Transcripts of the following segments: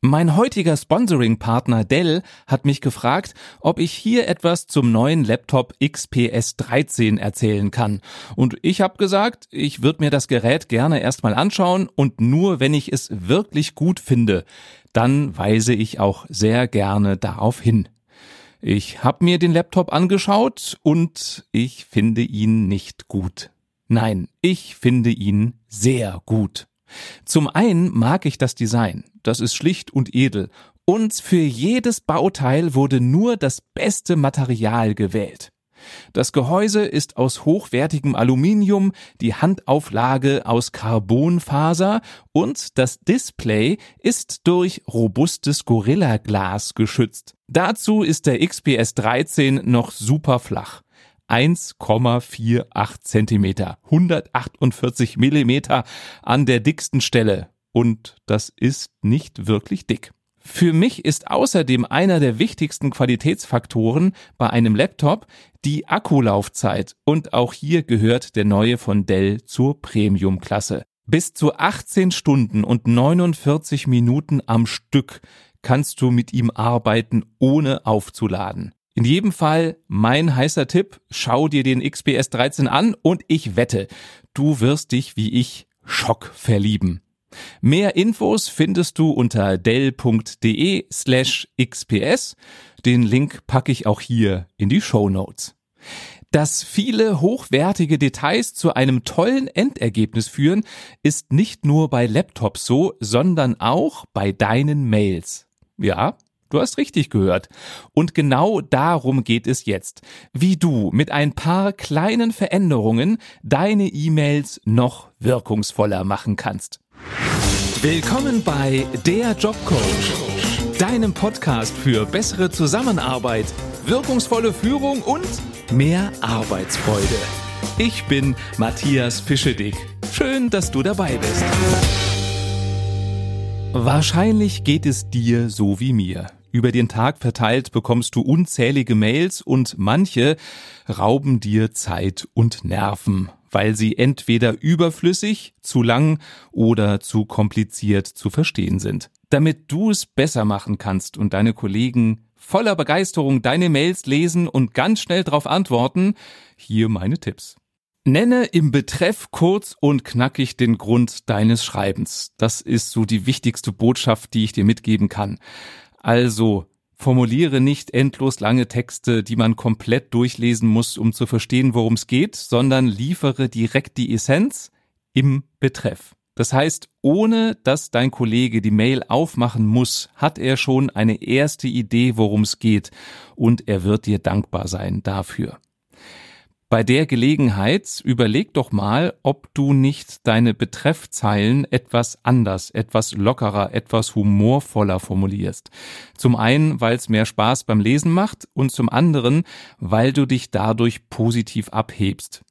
Mein heutiger Sponsoring-Partner Dell hat mich gefragt, ob ich hier etwas zum neuen Laptop XPS 13 erzählen kann. Und ich habe gesagt, ich würde mir das Gerät gerne erstmal anschauen und nur wenn ich es wirklich gut finde, dann weise ich auch sehr gerne darauf hin. Ich habe mir den Laptop angeschaut und ich finde ihn nicht gut. Nein, ich finde ihn sehr gut. Zum einen mag ich das Design, das ist schlicht und edel, und für jedes Bauteil wurde nur das beste Material gewählt. Das Gehäuse ist aus hochwertigem Aluminium, die Handauflage aus Carbonfaser und das Display ist durch robustes Gorilla Glas geschützt. Dazu ist der XPS 13 noch super flach. 1,48 Zentimeter, 148 Millimeter an der dicksten Stelle. Und das ist nicht wirklich dick. Für mich ist außerdem einer der wichtigsten Qualitätsfaktoren bei einem Laptop die Akkulaufzeit und auch hier gehört der neue von Dell zur Premium-Klasse. Bis zu 18 Stunden und 49 Minuten am Stück kannst du mit ihm arbeiten, ohne aufzuladen. In jedem Fall mein heißer Tipp, schau dir den XPS 13 an und ich wette, du wirst dich wie ich Schock verlieben. Mehr Infos findest du unter dell.de slash xps. Den Link packe ich auch hier in die Show Notes. Dass viele hochwertige Details zu einem tollen Endergebnis führen, ist nicht nur bei Laptops so, sondern auch bei deinen Mails. Ja, Du hast richtig gehört. Und genau darum geht es jetzt. Wie du mit ein paar kleinen Veränderungen deine E-Mails noch wirkungsvoller machen kannst. Willkommen bei Der Jobcoach, deinem Podcast für bessere Zusammenarbeit, wirkungsvolle Führung und mehr Arbeitsfreude. Ich bin Matthias Fischedick. Schön, dass du dabei bist. Wahrscheinlich geht es dir so wie mir. Über den Tag verteilt bekommst du unzählige Mails und manche rauben dir Zeit und Nerven, weil sie entweder überflüssig, zu lang oder zu kompliziert zu verstehen sind. Damit du es besser machen kannst und deine Kollegen voller Begeisterung deine Mails lesen und ganz schnell darauf antworten, hier meine Tipps. Nenne im Betreff kurz und knackig den Grund deines Schreibens. Das ist so die wichtigste Botschaft, die ich dir mitgeben kann. Also formuliere nicht endlos lange Texte, die man komplett durchlesen muss, um zu verstehen, worum es geht, sondern liefere direkt die Essenz im Betreff. Das heißt, ohne dass dein Kollege die Mail aufmachen muss, hat er schon eine erste Idee, worum es geht, und er wird dir dankbar sein dafür. Bei der Gelegenheit überleg doch mal, ob du nicht deine Betreffzeilen etwas anders, etwas lockerer, etwas humorvoller formulierst. Zum einen, weil es mehr Spaß beim Lesen macht und zum anderen, weil du dich dadurch positiv abhebst.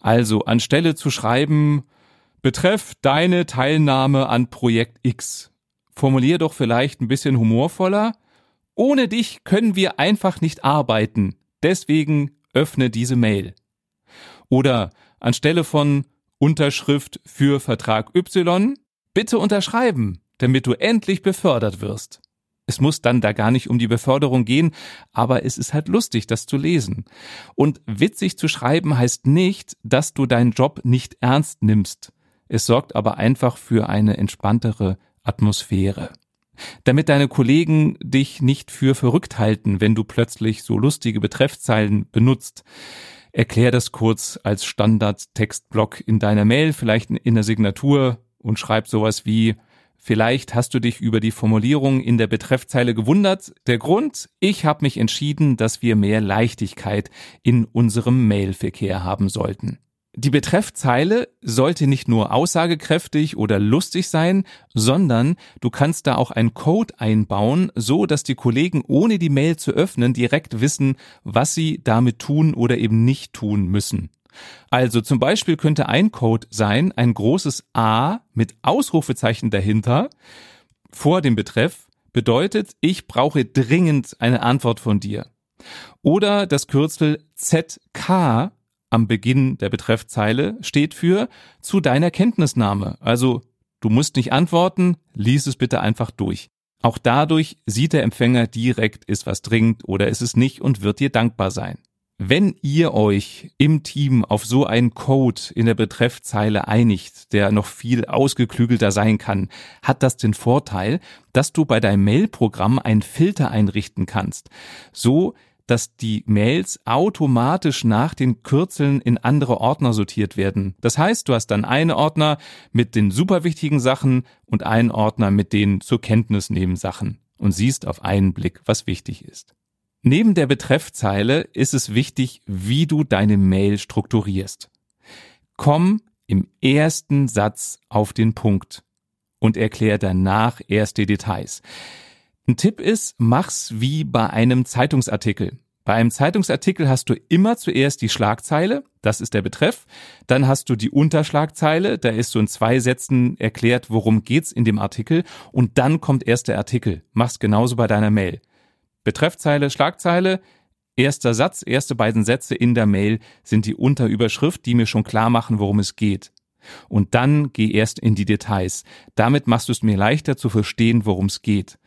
Also anstelle zu schreiben, betreff deine Teilnahme an Projekt X, formulier doch vielleicht ein bisschen humorvoller. Ohne dich können wir einfach nicht arbeiten. Deswegen öffne diese Mail. Oder anstelle von Unterschrift für Vertrag Y, bitte unterschreiben, damit du endlich befördert wirst. Es muss dann da gar nicht um die Beförderung gehen, aber es ist halt lustig, das zu lesen. Und witzig zu schreiben heißt nicht, dass du deinen Job nicht ernst nimmst. Es sorgt aber einfach für eine entspanntere Atmosphäre damit deine Kollegen dich nicht für verrückt halten, wenn du plötzlich so lustige Betreffzeilen benutzt. Erklär das kurz als Standard-Textblock in deiner Mail, vielleicht in der Signatur und schreib sowas wie Vielleicht hast du dich über die Formulierung in der Betreffzeile gewundert. Der Grund, ich habe mich entschieden, dass wir mehr Leichtigkeit in unserem Mailverkehr haben sollten. Die Betreffzeile sollte nicht nur aussagekräftig oder lustig sein, sondern du kannst da auch einen Code einbauen, so dass die Kollegen ohne die Mail zu öffnen direkt wissen, was sie damit tun oder eben nicht tun müssen. Also zum Beispiel könnte ein Code sein, ein großes A mit Ausrufezeichen dahinter vor dem Betreff bedeutet, ich brauche dringend eine Antwort von dir. Oder das Kürzel ZK am Beginn der Betreffzeile steht für zu deiner Kenntnisnahme. Also du musst nicht antworten, lies es bitte einfach durch. Auch dadurch sieht der Empfänger direkt, ist was dringend oder ist es nicht und wird dir dankbar sein. Wenn ihr euch im Team auf so einen Code in der Betreffzeile einigt, der noch viel ausgeklügelter sein kann, hat das den Vorteil, dass du bei deinem Mailprogramm einen Filter einrichten kannst. So dass die Mails automatisch nach den Kürzeln in andere Ordner sortiert werden. Das heißt, du hast dann einen Ordner mit den super wichtigen Sachen und einen Ordner mit den zur Kenntnis nehmen Sachen und siehst auf einen Blick, was wichtig ist. Neben der Betreffzeile ist es wichtig, wie du deine Mail strukturierst. Komm im ersten Satz auf den Punkt und erklär danach erste Details. Ein Tipp ist, mach's wie bei einem Zeitungsartikel. Bei einem Zeitungsartikel hast du immer zuerst die Schlagzeile, das ist der Betreff, dann hast du die Unterschlagzeile, da ist so in zwei Sätzen erklärt, worum geht's in dem Artikel und dann kommt erst der Artikel. Mach's genauso bei deiner Mail. Betreffzeile, Schlagzeile, erster Satz, erste beiden Sätze in der Mail sind die Unterüberschrift, die mir schon klar machen, worum es geht. Und dann geh erst in die Details. Damit machst du es mir leichter zu verstehen, worum es geht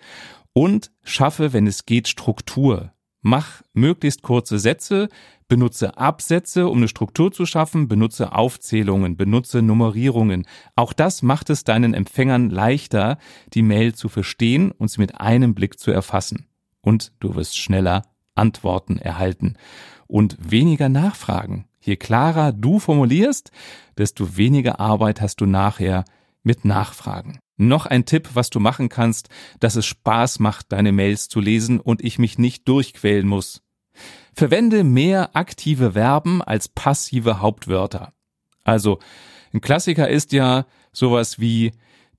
und schaffe, wenn es geht, Struktur. Mach möglichst kurze Sätze, benutze Absätze, um eine Struktur zu schaffen, benutze Aufzählungen, benutze Nummerierungen. Auch das macht es deinen Empfängern leichter, die Mail zu verstehen und sie mit einem Blick zu erfassen. Und du wirst schneller Antworten erhalten und weniger nachfragen. Je klarer du formulierst, desto weniger Arbeit hast du nachher mit Nachfragen. Noch ein Tipp, was du machen kannst, dass es Spaß macht, deine Mails zu lesen und ich mich nicht durchquälen muss. Verwende mehr aktive Verben als passive Hauptwörter. Also, ein Klassiker ist ja sowas wie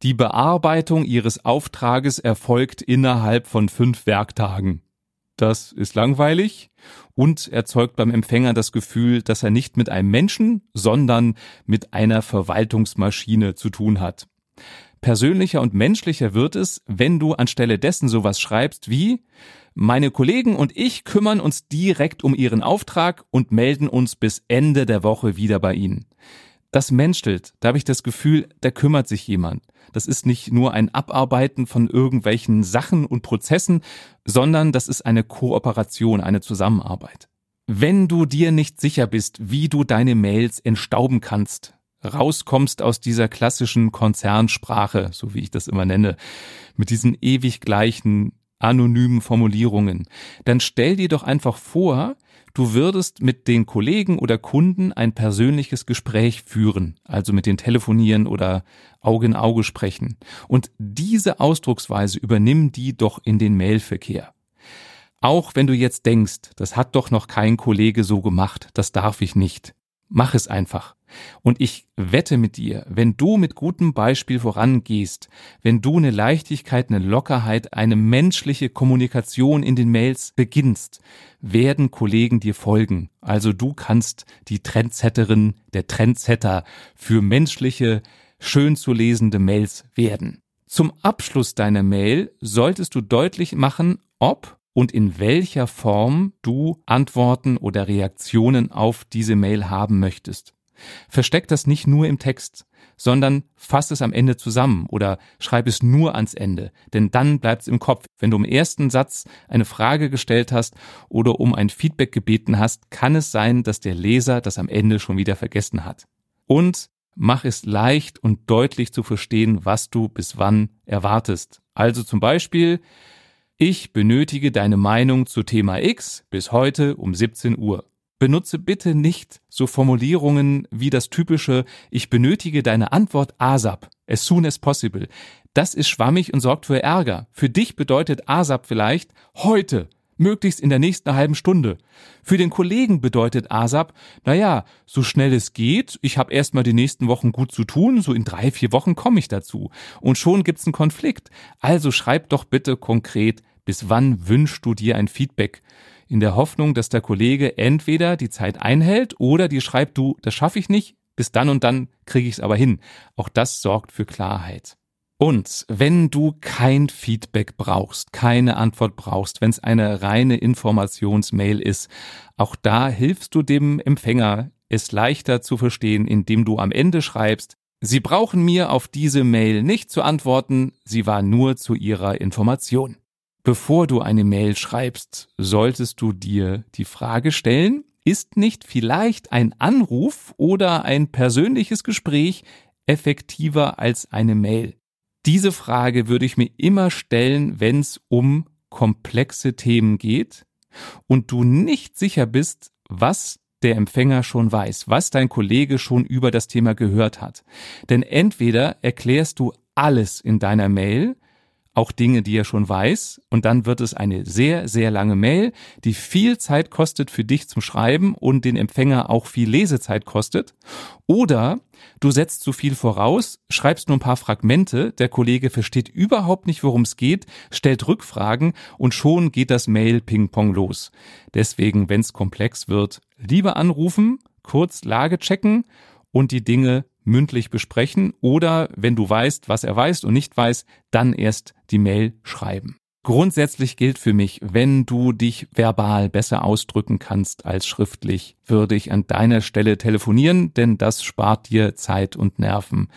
die Bearbeitung Ihres Auftrages erfolgt innerhalb von fünf Werktagen. Das ist langweilig und erzeugt beim Empfänger das Gefühl, dass er nicht mit einem Menschen, sondern mit einer Verwaltungsmaschine zu tun hat. Persönlicher und menschlicher wird es, wenn du anstelle dessen sowas schreibst wie meine Kollegen und ich kümmern uns direkt um Ihren Auftrag und melden uns bis Ende der Woche wieder bei Ihnen. Das menschelt, da habe ich das Gefühl, da kümmert sich jemand. Das ist nicht nur ein Abarbeiten von irgendwelchen Sachen und Prozessen, sondern das ist eine Kooperation, eine Zusammenarbeit. Wenn du dir nicht sicher bist, wie du deine Mails entstauben kannst, rauskommst aus dieser klassischen Konzernsprache, so wie ich das immer nenne, mit diesen ewig gleichen anonymen Formulierungen, dann stell dir doch einfach vor, du würdest mit den Kollegen oder Kunden ein persönliches Gespräch führen, also mit den telefonieren oder Auge in Auge sprechen. Und diese Ausdrucksweise übernimm die doch in den Mailverkehr. Auch wenn du jetzt denkst, das hat doch noch kein Kollege so gemacht, das darf ich nicht. Mach es einfach. Und ich wette mit dir, wenn du mit gutem Beispiel vorangehst, wenn du eine Leichtigkeit, eine Lockerheit, eine menschliche Kommunikation in den Mails beginnst, werden Kollegen dir folgen. Also du kannst die Trendsetterin, der Trendsetter für menschliche, schön zu lesende Mails werden. Zum Abschluss deiner Mail solltest du deutlich machen, ob und in welcher Form du Antworten oder Reaktionen auf diese Mail haben möchtest. Versteck das nicht nur im Text, sondern fass es am Ende zusammen oder schreib es nur ans Ende, denn dann bleibt es im Kopf. Wenn du im ersten Satz eine Frage gestellt hast oder um ein Feedback gebeten hast, kann es sein, dass der Leser das am Ende schon wieder vergessen hat. Und mach es leicht und deutlich zu verstehen, was du bis wann erwartest. Also zum Beispiel, ich benötige deine Meinung zu Thema X bis heute um 17 Uhr. Benutze bitte nicht so Formulierungen wie das typische Ich benötige deine Antwort ASAP, as soon as possible. Das ist schwammig und sorgt für Ärger. Für dich bedeutet ASAP vielleicht heute, möglichst in der nächsten halben Stunde. Für den Kollegen bedeutet ASAP, naja, so schnell es geht, ich habe erstmal die nächsten Wochen gut zu tun, so in drei, vier Wochen komme ich dazu. Und schon gibt's einen Konflikt. Also schreib doch bitte konkret bis wann wünschst du dir ein Feedback? In der Hoffnung, dass der Kollege entweder die Zeit einhält oder dir schreibt, du, das schaffe ich nicht, bis dann und dann kriege ich es aber hin. Auch das sorgt für Klarheit. Und wenn du kein Feedback brauchst, keine Antwort brauchst, wenn es eine reine Informationsmail ist, auch da hilfst du dem Empfänger, es leichter zu verstehen, indem du am Ende schreibst, Sie brauchen mir auf diese Mail nicht zu antworten, sie war nur zu Ihrer Information. Bevor du eine Mail schreibst, solltest du dir die Frage stellen, ist nicht vielleicht ein Anruf oder ein persönliches Gespräch effektiver als eine Mail? Diese Frage würde ich mir immer stellen, wenn es um komplexe Themen geht und du nicht sicher bist, was der Empfänger schon weiß, was dein Kollege schon über das Thema gehört hat. Denn entweder erklärst du alles in deiner Mail, auch Dinge, die er schon weiß, und dann wird es eine sehr, sehr lange Mail, die viel Zeit kostet für dich zum Schreiben und den Empfänger auch viel Lesezeit kostet. Oder du setzt zu viel voraus, schreibst nur ein paar Fragmente, der Kollege versteht überhaupt nicht, worum es geht, stellt Rückfragen und schon geht das Mail-Ping-Pong los. Deswegen, wenn es komplex wird, lieber anrufen, kurz Lage checken und die Dinge mündlich besprechen oder wenn du weißt, was er weiß und nicht weiß, dann erst die Mail schreiben. Grundsätzlich gilt für mich, wenn du dich verbal besser ausdrücken kannst als schriftlich, würde ich an deiner Stelle telefonieren, denn das spart dir Zeit und Nerven.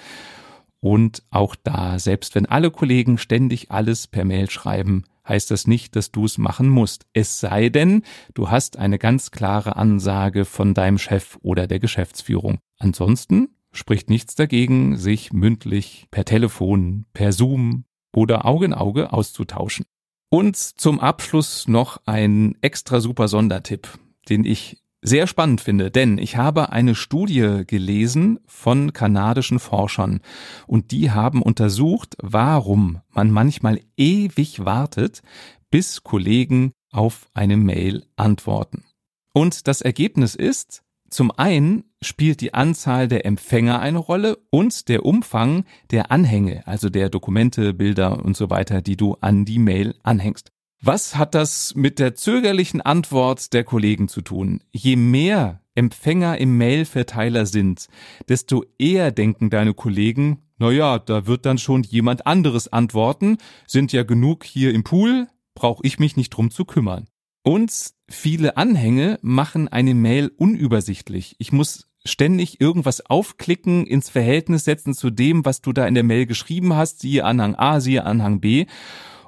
Und auch da, selbst wenn alle Kollegen ständig alles per Mail schreiben, heißt das nicht, dass du es machen musst. Es sei denn, du hast eine ganz klare Ansage von deinem Chef oder der Geschäftsführung. Ansonsten spricht nichts dagegen, sich mündlich per Telefon, per Zoom oder Auge in Auge auszutauschen. Und zum Abschluss noch ein extra super Sondertipp, den ich sehr spannend finde, denn ich habe eine Studie gelesen von kanadischen Forschern und die haben untersucht, warum man manchmal ewig wartet, bis Kollegen auf eine Mail antworten. Und das Ergebnis ist, zum einen spielt die Anzahl der Empfänger eine Rolle und der Umfang der Anhänge, also der Dokumente, Bilder und so weiter, die du an die Mail anhängst. Was hat das mit der zögerlichen Antwort der Kollegen zu tun? Je mehr Empfänger im Mailverteiler sind, desto eher denken deine Kollegen, na ja, da wird dann schon jemand anderes antworten, sind ja genug hier im Pool, brauche ich mich nicht drum zu kümmern. Und viele Anhänge machen eine Mail unübersichtlich. Ich muss ständig irgendwas aufklicken, ins Verhältnis setzen zu dem, was du da in der Mail geschrieben hast, siehe Anhang A, siehe Anhang B.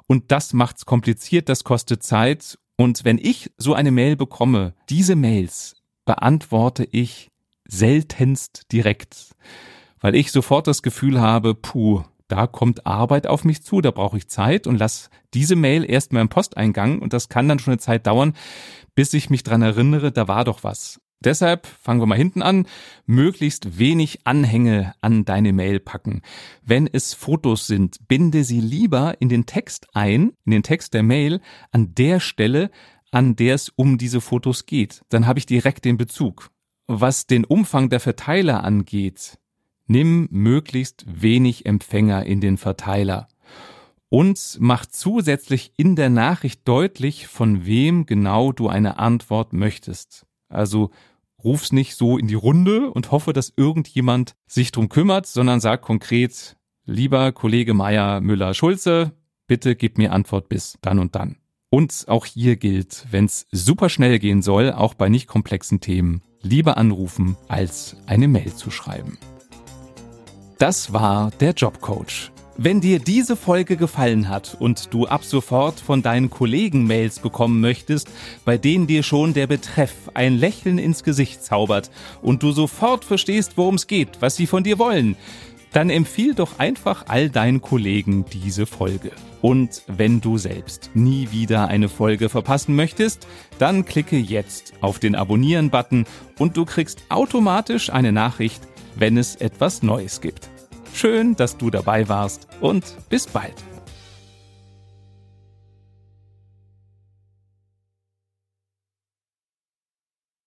Und das macht's kompliziert, das kostet Zeit. Und wenn ich so eine Mail bekomme, diese Mails beantworte ich seltenst direkt, weil ich sofort das Gefühl habe, puh, da kommt Arbeit auf mich zu, da brauche ich Zeit und lass diese Mail erstmal im Posteingang und das kann dann schon eine Zeit dauern, bis ich mich dran erinnere, da war doch was. Deshalb fangen wir mal hinten an, möglichst wenig Anhänge an deine Mail packen. Wenn es Fotos sind, binde sie lieber in den Text ein, in den Text der Mail, an der Stelle, an der es um diese Fotos geht. Dann habe ich direkt den Bezug. Was den Umfang der Verteiler angeht, Nimm möglichst wenig Empfänger in den Verteiler und mach zusätzlich in der Nachricht deutlich, von wem genau du eine Antwort möchtest. Also ruf's nicht so in die Runde und hoffe, dass irgendjemand sich drum kümmert, sondern sag konkret, lieber Kollege Meier Müller Schulze, bitte gib mir Antwort bis dann und dann. Und auch hier gilt, wenn's super schnell gehen soll, auch bei nicht komplexen Themen, lieber anrufen, als eine Mail zu schreiben. Das war der Jobcoach. Wenn dir diese Folge gefallen hat und du ab sofort von deinen Kollegen Mails bekommen möchtest, bei denen dir schon der Betreff ein Lächeln ins Gesicht zaubert und du sofort verstehst, worum es geht, was sie von dir wollen, dann empfiehl doch einfach all deinen Kollegen diese Folge. Und wenn du selbst nie wieder eine Folge verpassen möchtest, dann klicke jetzt auf den Abonnieren-Button und du kriegst automatisch eine Nachricht, wenn es etwas Neues gibt. Schön, dass du dabei warst und bis bald.